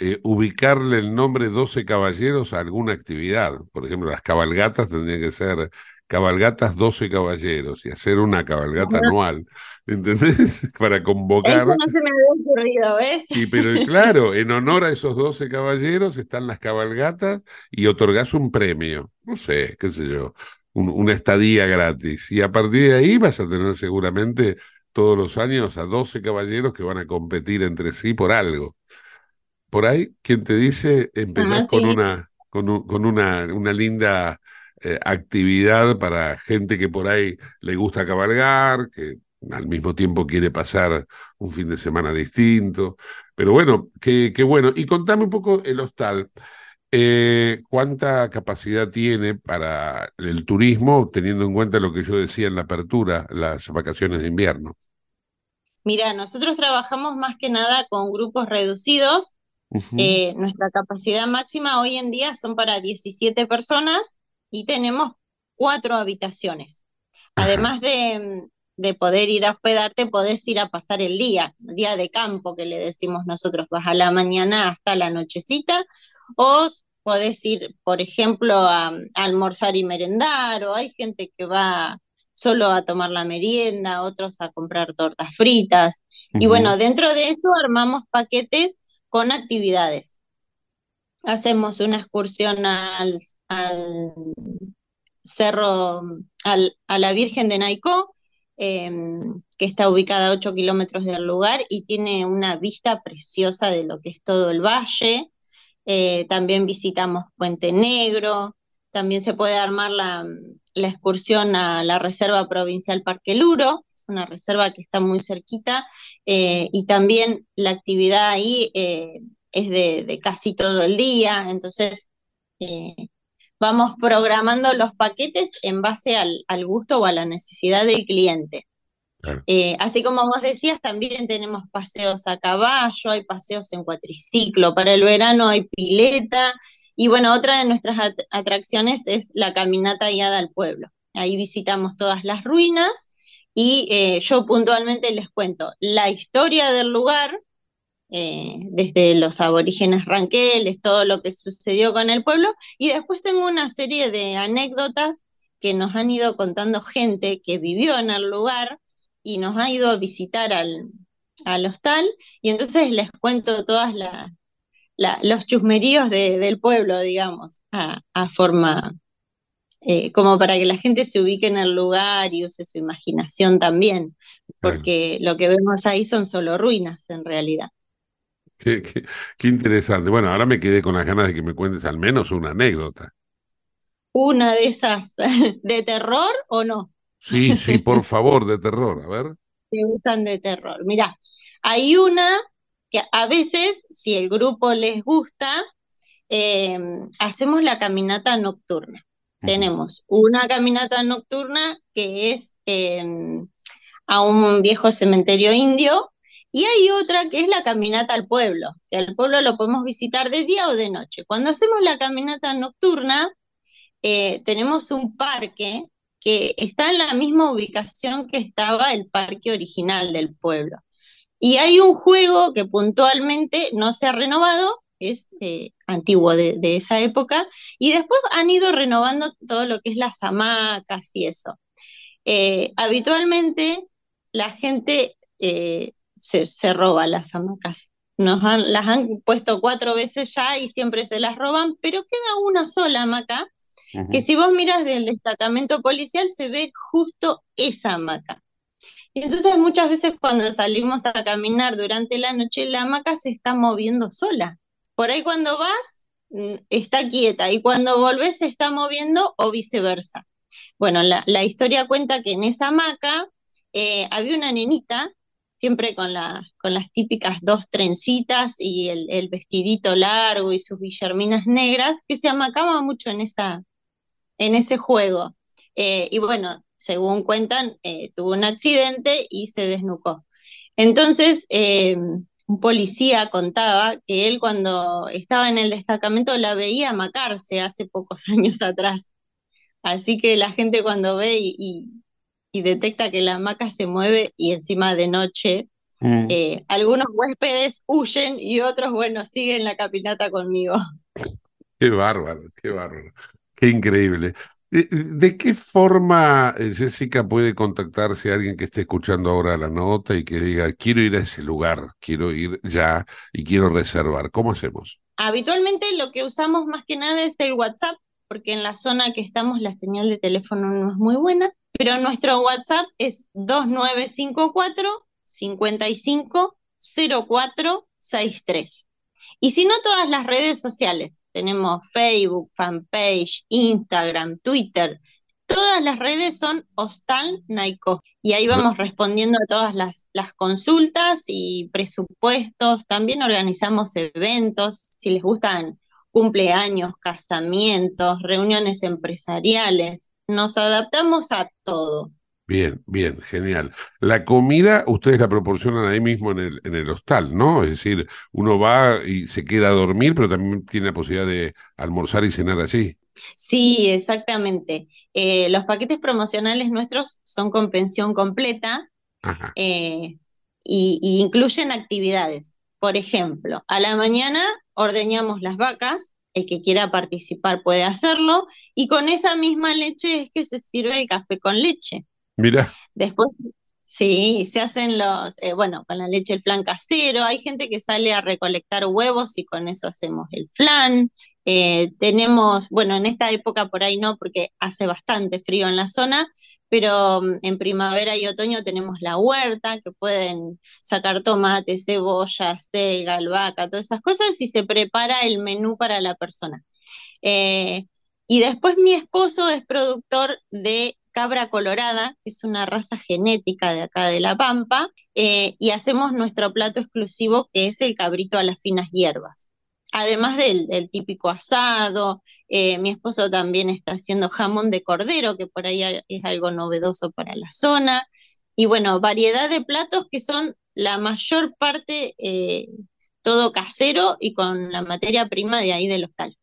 eh, ubicarle el nombre 12 caballeros a alguna actividad. Por ejemplo, las cabalgatas tendrían que ser cabalgatas 12 caballeros y hacer una cabalgata anual, ¿entendés? Para convocar. Eso no se me había ocurrido, ¿ves? Y pero claro, en honor a esos 12 caballeros están las cabalgatas y otorgás un premio, no sé, qué sé yo, una estadía gratis. Y a partir de ahí vas a tener seguramente todos los años a 12 caballeros que van a competir entre sí por algo por ahí, quien te dice, empezar con una, con, con una, una linda eh, actividad para gente que por ahí le gusta cabalgar, que al mismo tiempo quiere pasar un fin de semana distinto. Pero bueno, qué, qué bueno. Y contame un poco el hostal. Eh, ¿Cuánta capacidad tiene para el turismo, teniendo en cuenta lo que yo decía en la apertura, las vacaciones de invierno? Mira, nosotros trabajamos más que nada con grupos reducidos, eh, nuestra capacidad máxima hoy en día son para 17 personas y tenemos cuatro habitaciones. Además de, de, poder ir a hospedarte, podés ir a pasar el día, día de campo que le decimos nosotros, vas a la mañana hasta la nochecita, o podés ir, por ejemplo, a, almorzar y merendar, o hay gente que va solo a tomar la merienda, otros a comprar tortas fritas. Y bueno, dentro de eso armamos paquetes con actividades. Hacemos una excursión al, cerro, a la Virgen de Naicó, em, que está ubicada a 8 kilómetros del lugar y tiene una vista preciosa de lo que es todo el valle. Eh, también visitamos Puente Negro, también se puede armar la, la excursión a la Reserva Provincial Parque Luro, es una reserva que está muy cerquita, eh, y también la actividad ahí eh, es de, casi todo el día, entonces eh, vamos programando los paquetes en base al, gusto o a la necesidad del cliente. así como vos decías, también tenemos paseos a caballo, hay paseos en cuatriciclo, para el verano hay pileta, y bueno, otra de nuestras atracciones es la caminata guiada al pueblo. Ahí visitamos todas las ruinas y eh, yo puntualmente les cuento la historia del lugar, eh, desde los aborígenes ranqueles, todo lo que sucedió con el pueblo, y después tengo una serie de anécdotas que nos han ido contando gente que vivió en el lugar y nos ha ido a visitar al, al hostal, y entonces les cuento todas las los chusmeríos del pueblo, digamos, a, forma, eh, como para que la gente se ubique en el lugar y use su imaginación también, porque lo que vemos ahí son solo ruinas en realidad. Qué, qué, interesante. Bueno, ahora me quedé con las ganas de que me cuentes al menos una anécdota. ¿Una de esas de terror o no? Sí, sí, por favor, de terror, a ver. Me gustan de terror. Mirá, hay una que a veces, si el grupo les gusta, eh, hacemos la caminata nocturna. Tenemos una caminata nocturna que es eh, a un viejo cementerio indio y hay otra que es la caminata al pueblo, que al pueblo lo podemos visitar de día o de noche. Cuando hacemos la caminata nocturna, eh, tenemos un parque que está en la misma ubicación que estaba el parque original del pueblo. Y hay un juego que puntualmente no se ha renovado, es eh, antiguo de, esa época, y después han ido renovando todo lo que es las hamacas y eso. Eh, habitualmente la gente se, roba las hamacas. Nos las han puesto cuatro veces ya y siempre se las roban, pero queda una sola hamaca, que si vos miras del destacamento policial se ve justo esa hamaca. Y entonces muchas veces cuando salimos a caminar durante la noche, la hamaca se está moviendo sola. Por ahí cuando vas, mm, está quieta y cuando volvés se está moviendo o viceversa. Bueno, la, historia cuenta que en esa hamaca eh, había una nenita, siempre con, con las típicas dos trencitas y el, vestidito largo y sus villarminas negras, que se amacaba mucho en, esa, en ese juego. Eh, y bueno, según cuentan, eh, tuvo un accidente y se desnucó. Entonces, eh, un policía contaba que él cuando estaba en el destacamento la veía macarse hace pocos años atrás. Así que la gente cuando ve y, detecta que la hamaca se mueve y encima de noche, mm. eh, algunos huéspedes huyen y otros, bueno, siguen la caminata conmigo. Qué bárbaro, qué bárbaro, qué increíble. ¿De, qué forma, eh, Jessica, puede contactarse a alguien que esté escuchando ahora la nota y que diga, quiero ir a ese lugar, quiero ir ya y quiero reservar? ¿Cómo hacemos? Habitualmente lo que usamos más que nada es el WhatsApp, porque en la zona que estamos la señal de teléfono no es muy buena, pero nuestro WhatsApp es 2954 55 0463. Y si no, todas las redes sociales. Tenemos Facebook, fanpage, Instagram, Twitter. Todas las redes son Hostal Naiko. Y ahí vamos respondiendo a todas las, las consultas y presupuestos. También organizamos eventos. Si les gustan cumpleaños, casamientos, reuniones empresariales. Nos adaptamos a todo. Bien, bien, genial. La comida ustedes la proporcionan ahí mismo en el, en el hostal, ¿no? Es decir, uno va y se queda a dormir, pero también tiene la posibilidad de almorzar y cenar allí. Sí, exactamente. Eh, los paquetes promocionales nuestros son con pensión completa eh, y, y incluyen actividades. Por ejemplo, a la mañana ordeñamos las vacas, el que quiera participar puede hacerlo, y con esa misma leche es que se sirve el café con leche. Mira. Después, sí, se hacen los, eh, bueno, con la leche el flan casero. Hay gente que sale a recolectar huevos y con eso hacemos el flan. Eh, tenemos, bueno, en esta época por ahí no, porque hace bastante frío en la zona, pero mm, en primavera y otoño tenemos la huerta, que pueden sacar tomate, cebolla, selga, albahaca, todas esas cosas, y se prepara el menú para la persona. Eh, y después mi esposo es productor de cabra colorada, que es una raza genética de acá de La Pampa, eh, y hacemos nuestro plato exclusivo, que es el cabrito a las finas hierbas. Además del, típico asado, eh, mi esposo también está haciendo jamón de cordero, que por ahí es algo novedoso para la zona. Y bueno, variedad de platos que son la mayor parte eh, todo casero y con la materia prima de ahí del hostal.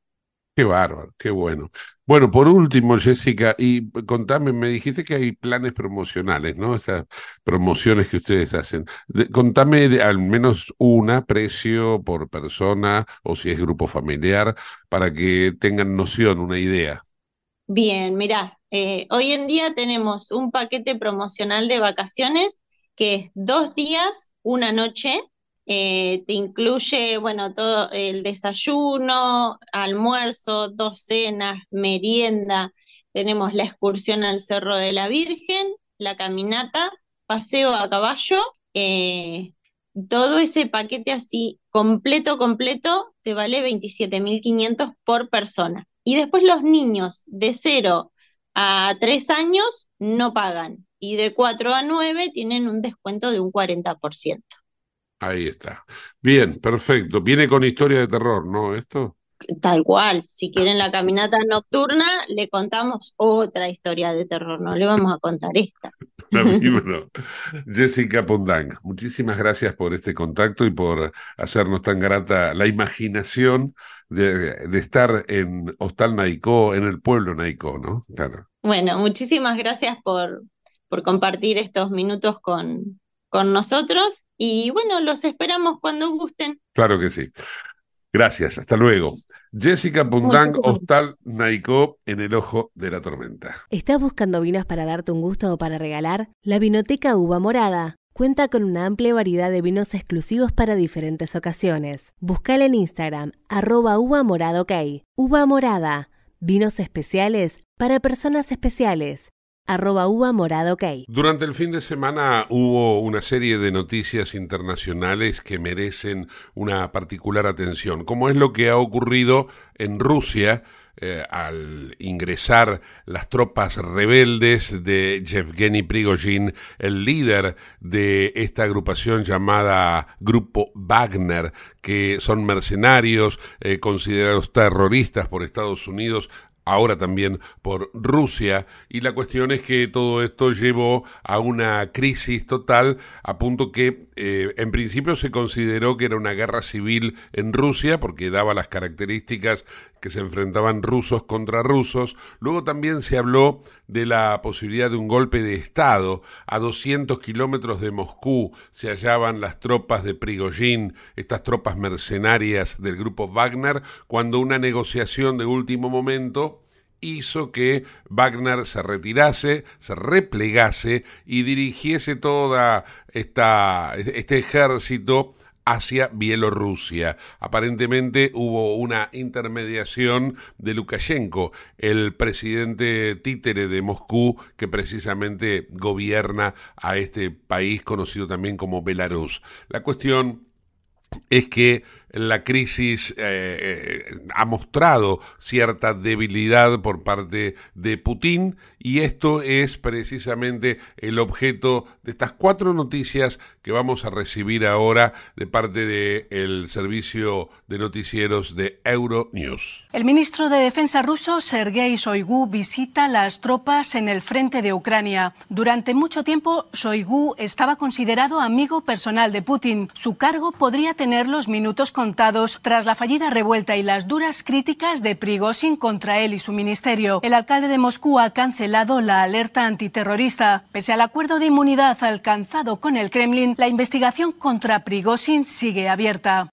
Qué bárbaro, qué bueno. Bueno, por último, Jessica, y contame, me dijiste que hay planes promocionales, ¿no? Esas promociones que ustedes hacen. contame al menos una, precio por persona o si es grupo familiar, para que tengan noción, una idea. Bien, mirá, eh, hoy en día tenemos un paquete promocional de vacaciones que es dos días, una noche, eh, te incluye, bueno, todo el desayuno, almuerzo, dos cenas, merienda. Tenemos la excursión al Cerro de la Virgen, la caminata, paseo a caballo. Eh, todo ese paquete así completo, completo, te vale 27.500 por persona. Y después los niños de 0 a tres años no pagan y de cuatro a nueve tienen un descuento de un 40%. Ahí está. Bien, perfecto. Viene con historia de terror, ¿no? Esto. Tal cual, si quieren la caminata nocturna, le contamos otra historia de terror, no le vamos a contar esta. No. Jessica Pondang, muchísimas gracias por este contacto y por hacernos tan grata la imaginación de, de estar en Hostal Naicó, en el pueblo Naicó, ¿no? Claro. Bueno, muchísimas gracias por, por compartir estos minutos con, con nosotros y bueno, los esperamos cuando gusten. Claro que sí. Gracias, hasta luego. Jessica Pundang. Hostal Naicó, en el ojo de la tormenta. ¿Estás buscando vinos para darte un gusto o para regalar? La Vinoteca Uva Morada cuenta con una amplia variedad de vinos exclusivos para diferentes ocasiones. Buscala en Instagram, arroba uva morada ok. Uva Morada, vinos especiales para personas especiales. Arroba uva morada ok. Durante el fin de semana hubo una serie de noticias internacionales que merecen una particular atención, como es lo que ha ocurrido en Rusia eh, al ingresar las tropas rebeldes de Yevgeny Prigozhin, el líder de esta agrupación llamada Grupo Wagner, que son mercenarios eh, considerados terroristas por Estados Unidos ahora también por Rusia, y la cuestión es que todo esto llevó a una crisis total, a punto que eh, en principio se consideró que era una guerra civil en Rusia, porque daba las características que se enfrentaban rusos contra rusos. Luego también se habló de la posibilidad de un golpe de Estado. A 200 kilómetros de Moscú se hallaban las tropas de Prigozhin, estas tropas mercenarias del grupo Wagner, cuando una negociación de último momento hizo que Wagner se retirase, se replegase y dirigiese toda esta, este ejército hacia Bielorrusia. Aparentemente hubo una intermediación de Lukashenko, el presidente títere de Moscú que precisamente gobierna a este país conocido también como Belarus. La cuestión es que la crisis eh, eh, ha mostrado cierta debilidad por parte de Putin y esto es precisamente el objeto de estas cuatro noticias que vamos a recibir ahora de parte del servicio de noticieros de Euronews. El ministro de Defensa ruso, Sergei Shoigu, visita las tropas en el frente de Ucrania. Durante mucho tiempo, Shoigu estaba considerado amigo personal de Putin. Su cargo podría tener los minutos tras la fallida revuelta y las duras críticas de Prigozhin contra él y su ministerio. El alcalde de Moscú ha cancelado la alerta antiterrorista. Pese al acuerdo de inmunidad alcanzado con el Kremlin, la investigación contra Prigozhin sigue abierta.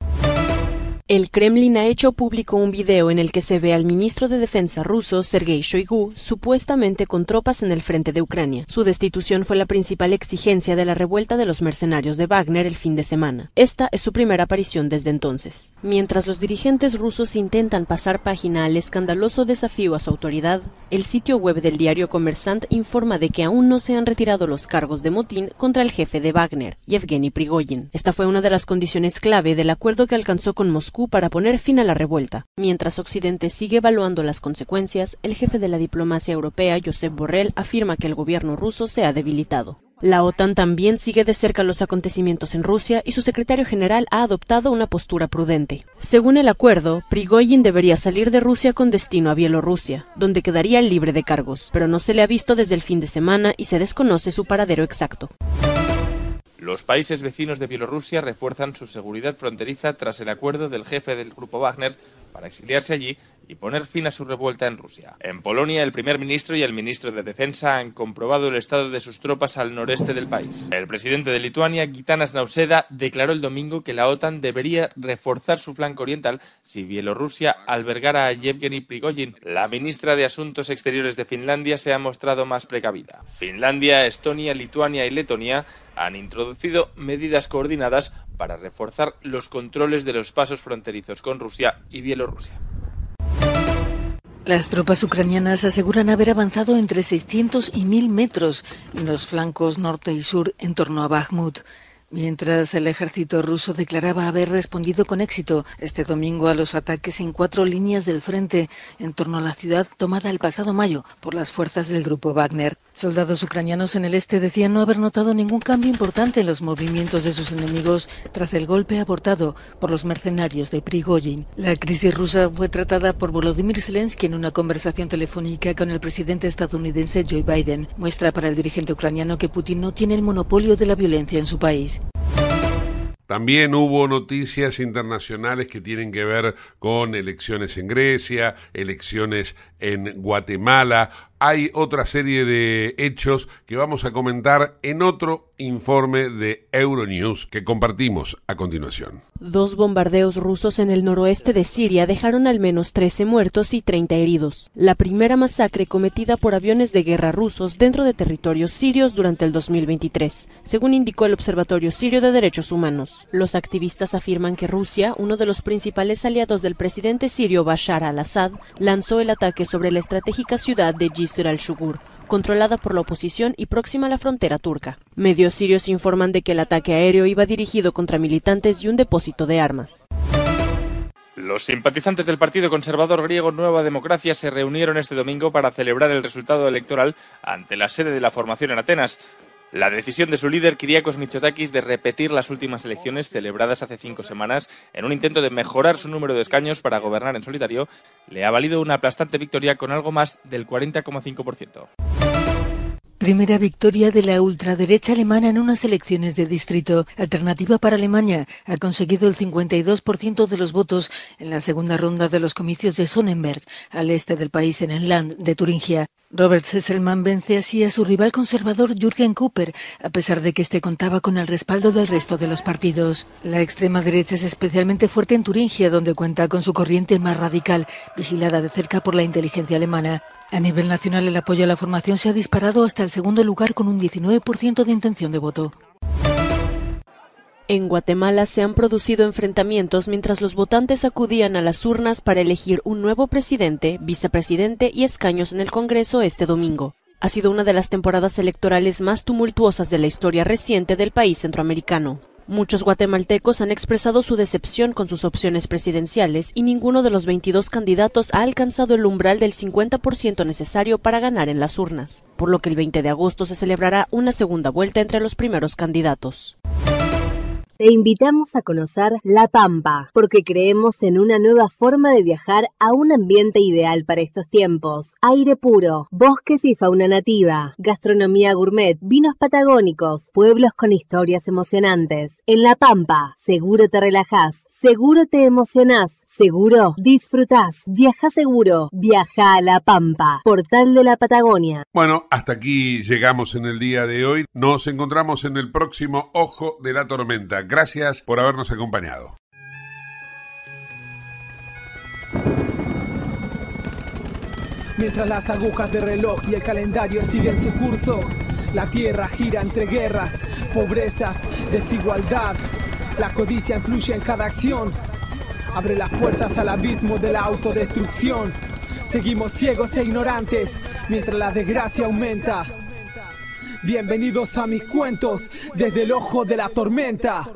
El Kremlin ha hecho público un video en el que se ve al ministro de Defensa ruso, Sergei Shoigu, supuestamente con tropas en el frente de Ucrania. Su destitución fue la principal exigencia de la revuelta de los mercenarios de Wagner el fin de semana. Esta es su primera aparición desde entonces. Mientras los dirigentes rusos intentan pasar página al escandaloso desafío a su autoridad, el sitio web del diario Kommersant informa de que aún no se han retirado los cargos de motín contra el jefe de Wagner, Yevgeny Prigozhin. Esta fue una de las condiciones clave del acuerdo que alcanzó con Moscú para poner fin a la revuelta. Mientras Occidente sigue evaluando las consecuencias, el jefe de la diplomacia europea, Josep Borrell, afirma que el gobierno ruso se ha debilitado. La OTAN también sigue de cerca los acontecimientos en Rusia y su secretario general ha adoptado una postura prudente. Según el acuerdo, Prigozhin debería salir de Rusia con destino a Bielorrusia, donde quedaría libre de cargos, pero no se le ha visto desde el fin de semana y se desconoce su paradero exacto. Los países vecinos de Bielorrusia refuerzan su seguridad fronteriza tras el acuerdo del jefe del grupo Wagner para exiliarse allí y poner fin a su revuelta en Rusia. En Polonia, el primer ministro y el ministro de Defensa han comprobado el estado de sus tropas al noreste del país. El presidente de Lituania, Gitanas Nauseda, declaró el domingo que la OTAN debería reforzar su flanco oriental si Bielorrusia albergara a Yevgeny Prigozhin. La ministra de Asuntos Exteriores de Finlandia se ha mostrado más precavida. Finlandia, Estonia, Lituania y Letonia han introducido medidas coordinadas para reforzar los controles de los pasos fronterizos con Rusia y Bielorrusia. Las tropas ucranianas aseguran haber avanzado entre 600 y 1000 metros en los flancos norte y sur en torno a Bakhmut. Mientras el ejército ruso declaraba haber respondido con éxito este domingo a los ataques en cuatro líneas del frente en torno a la ciudad tomada el pasado mayo por las fuerzas del grupo Wagner, soldados ucranianos en el este decían no haber notado ningún cambio importante en los movimientos de sus enemigos tras el golpe abortado por los mercenarios de Prigozhin. La crisis rusa fue tratada por Volodymyr Zelensky en una conversación telefónica con el presidente estadounidense Joe Biden. Muestra para el dirigente ucraniano que Putin no tiene el monopolio de la violencia en su país. También hubo noticias internacionales que tienen que ver con elecciones en Grecia, elecciones en Guatemala. Hay otra serie de hechos que vamos a comentar en otro informe de Euronews que compartimos a continuación. Dos bombardeos rusos en el noroeste de Siria dejaron al menos 13 muertos y 30 heridos. La primera masacre cometida por aviones de guerra rusos dentro de territorios sirios durante el 2023, según indicó el Observatorio Sirio de Derechos Humanos. Los activistas afirman que Rusia, uno de los principales aliados del presidente sirio Bashar al-Assad, lanzó el ataque sobre la estratégica ciudad de Jisr al-Shugur, controlada por la oposición y próxima a la frontera turca. Medios sirios informan de que el ataque aéreo iba dirigido contra militantes y un depósito de armas. Los simpatizantes del Partido Conservador griego Nueva Democracia se reunieron este domingo para celebrar el resultado electoral ante la sede de la formación en Atenas. La decisión de su líder, Kyriakos Mitsotakis, de repetir las últimas elecciones celebradas hace cinco semanas en un intento de mejorar su número de escaños para gobernar en solitario, le ha valido una aplastante victoria con algo más del 40,5%. Primera victoria de la ultraderecha alemana en unas elecciones de distrito. Alternativa para Alemania ha conseguido el 52% de los votos en la segunda ronda de los comicios de Sonnenberg, al este del país en el Land de Turingia. Robert Sesselmann vence así a su rival conservador Jürgen Cooper, a pesar de que este contaba con el respaldo del resto de los partidos. La extrema derecha es especialmente fuerte en Turingia, donde cuenta con su corriente más radical, vigilada de cerca por la inteligencia alemana. A nivel nacional, el apoyo a la formación se ha disparado hasta el segundo lugar con un 19% de intención de voto. En Guatemala se han producido enfrentamientos mientras los votantes acudían a las urnas para elegir un nuevo presidente, vicepresidente y escaños en el Congreso este domingo. Ha sido una de las temporadas electorales más tumultuosas de la historia reciente del país centroamericano. Muchos guatemaltecos han expresado su decepción con sus opciones presidenciales y ninguno de los 22 candidatos ha alcanzado el umbral del 50% necesario para ganar en las urnas, por lo que el 20 de agosto se celebrará una segunda vuelta entre los primeros candidatos. Te invitamos a conocer La Pampa, porque creemos en una nueva forma de viajar a un ambiente ideal para estos tiempos. Aire puro, bosques y fauna nativa, gastronomía gourmet, vinos patagónicos, pueblos con historias emocionantes. En La Pampa, seguro te relajás, seguro te emocionás, seguro disfrutás. Viaja seguro, viaja a La Pampa, portal de la Patagonia. Bueno, hasta aquí llegamos en el día de hoy. Nos encontramos en el próximo Ojo de la Tormenta. Gracias por habernos acompañado. Mientras las agujas de reloj y el calendario siguen su curso, la tierra gira entre guerras, pobrezas, desigualdad. La codicia influye en cada acción. Abre las puertas al abismo de la autodestrucción. Seguimos ciegos e ignorantes mientras la desgracia aumenta. Bienvenidos a mis cuentos desde el ojo de la tormenta.